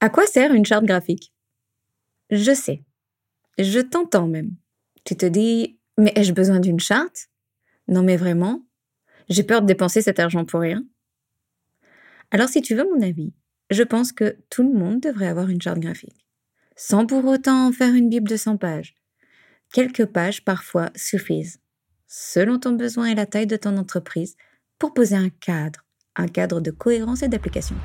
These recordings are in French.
À quoi sert une charte graphique? Je sais. Je t'entends même. Tu te dis, mais ai-je besoin d'une charte? Non mais vraiment J'ai peur de dépenser cet argent pour rien. Alors si tu veux mon avis, je pense que tout le monde devrait avoir une charte graphique. Sans pour autant en faire une Bible de 100 pages. Quelques pages parfois suffisent, selon ton besoin et la taille de ton entreprise, pour poser un cadre, un cadre de cohérence et d'application.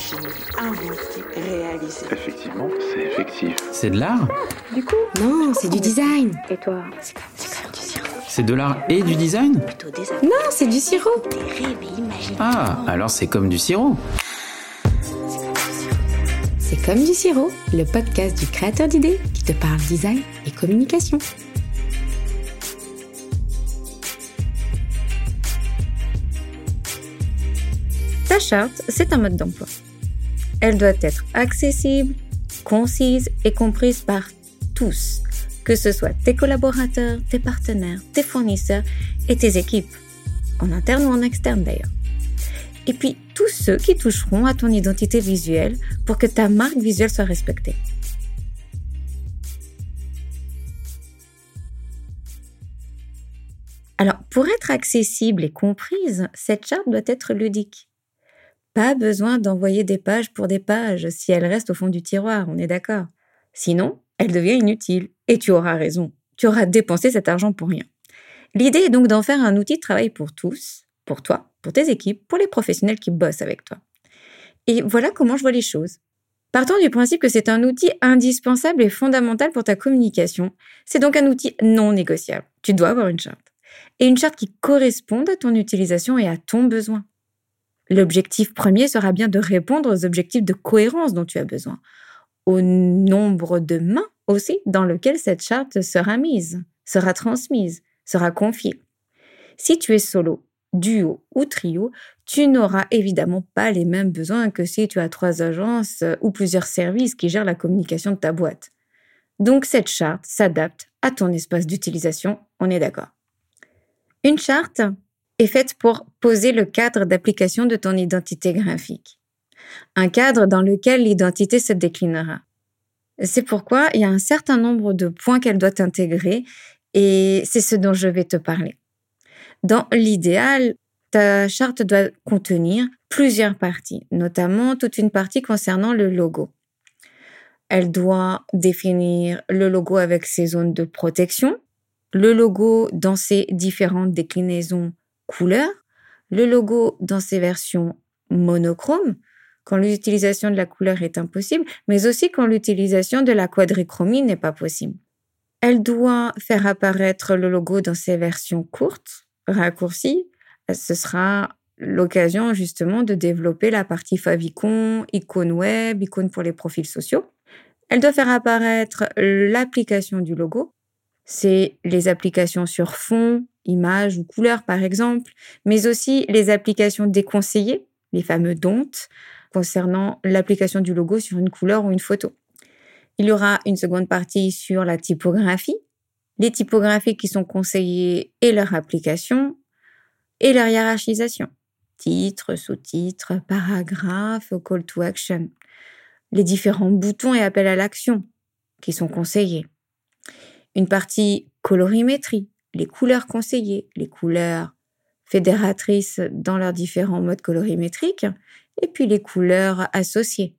Imaginer, inventer, réaliser. Effectivement, c'est effectif. C'est de l'art Du coup, Non, c'est du design. et toi C'est comme du sirop. C'est de l'art et du design Plutôt des Non, c'est du sirop. des rêves et imaginer. Ah, alors c'est comme du sirop. C'est comme du sirop, le podcast du créateur d'idées qui te parle design et communication. Ta charte, c'est un mode d'emploi. Elle doit être accessible, concise et comprise par tous, que ce soit tes collaborateurs, tes partenaires, tes fournisseurs et tes équipes, en interne ou en externe d'ailleurs. Et puis tous ceux qui toucheront à ton identité visuelle pour que ta marque visuelle soit respectée. Alors, pour être accessible et comprise, cette charte doit être ludique. Pas besoin d'envoyer des pages pour des pages si elles restent au fond du tiroir, on est d'accord. Sinon, elle devient inutile. Et tu auras raison. Tu auras dépensé cet argent pour rien. L'idée est donc d'en faire un outil de travail pour tous, pour toi, pour tes équipes, pour les professionnels qui bossent avec toi. Et voilà comment je vois les choses. Partant du principe que c'est un outil indispensable et fondamental pour ta communication, c'est donc un outil non négociable. Tu dois avoir une charte. Et une charte qui corresponde à ton utilisation et à ton besoin. L'objectif premier sera bien de répondre aux objectifs de cohérence dont tu as besoin, au nombre de mains aussi dans lequel cette charte sera mise, sera transmise, sera confiée. Si tu es solo, duo ou trio, tu n'auras évidemment pas les mêmes besoins que si tu as trois agences euh, ou plusieurs services qui gèrent la communication de ta boîte. Donc cette charte s'adapte à ton espace d'utilisation, on est d'accord. Une charte est faite pour poser le cadre d'application de ton identité graphique. Un cadre dans lequel l'identité se déclinera. C'est pourquoi il y a un certain nombre de points qu'elle doit intégrer et c'est ce dont je vais te parler. Dans l'idéal, ta charte doit contenir plusieurs parties, notamment toute une partie concernant le logo. Elle doit définir le logo avec ses zones de protection, le logo dans ses différentes déclinaisons couleurs, le logo dans ses versions monochromes, quand l'utilisation de la couleur est impossible, mais aussi quand l'utilisation de la quadrichromie n'est pas possible. Elle doit faire apparaître le logo dans ses versions courtes, raccourcies. Ce sera l'occasion justement de développer la partie favicon, icône web, icône pour les profils sociaux. Elle doit faire apparaître l'application du logo. C'est les applications sur fond, images ou couleurs par exemple, mais aussi les applications déconseillées, les fameux DONT, concernant l'application du logo sur une couleur ou une photo. Il y aura une seconde partie sur la typographie, les typographies qui sont conseillées et leur application, et leur hiérarchisation. Titre, sous-titre, paragraphe, call to action. Les différents boutons et appels à l'action qui sont conseillés. Une partie colorimétrie, les couleurs conseillées, les couleurs fédératrices dans leurs différents modes colorimétriques, et puis les couleurs associées.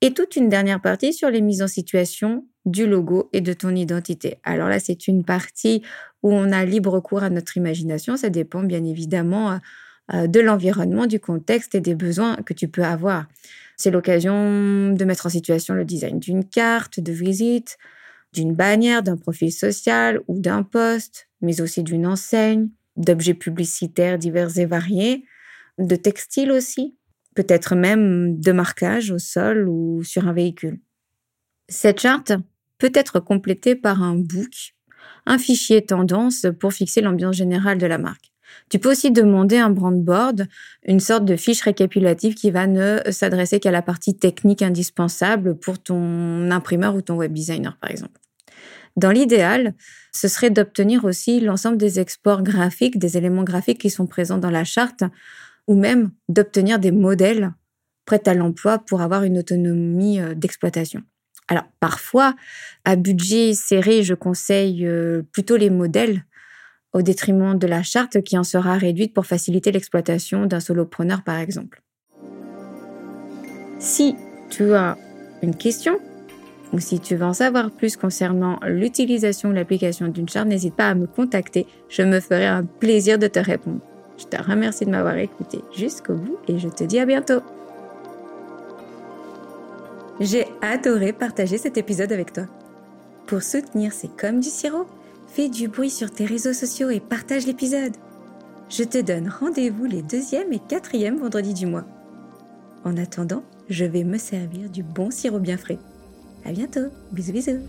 Et toute une dernière partie sur les mises en situation du logo et de ton identité. Alors là, c'est une partie où on a libre cours à notre imagination. Ça dépend bien évidemment euh, de l'environnement, du contexte et des besoins que tu peux avoir. C'est l'occasion de mettre en situation le design d'une carte de visite, d'une bannière, d'un profil social ou d'un poste, mais aussi d'une enseigne, d'objets publicitaires divers et variés, de textiles aussi, peut-être même de marquage au sol ou sur un véhicule. Cette charte peut être complétée par un book, un fichier tendance pour fixer l'ambiance générale de la marque. Tu peux aussi demander un brand board, une sorte de fiche récapitulative qui va ne s'adresser qu'à la partie technique indispensable pour ton imprimeur ou ton web designer, par exemple. Dans l'idéal, ce serait d'obtenir aussi l'ensemble des exports graphiques, des éléments graphiques qui sont présents dans la charte, ou même d'obtenir des modèles prêts à l'emploi pour avoir une autonomie euh, d'exploitation. Alors parfois, à budget serré, je conseille euh, plutôt les modèles au détriment de la charte qui en sera réduite pour faciliter l'exploitation d'un solopreneur par exemple. Si tu as une question ou si tu veux en savoir plus concernant l'utilisation de l'application d'une charte, n'hésite pas à me contacter, je me ferai un plaisir de te répondre. Je te remercie de m'avoir écouté jusqu'au bout et je te dis à bientôt. J'ai adoré partager cet épisode avec toi. Pour soutenir C'est comme du sirop, fais du bruit sur tes réseaux sociaux et partage l'épisode. Je te donne rendez-vous les deuxième et quatrième vendredis du mois. En attendant, je vais me servir du bon sirop bien frais. À bientôt. Bisous bisous.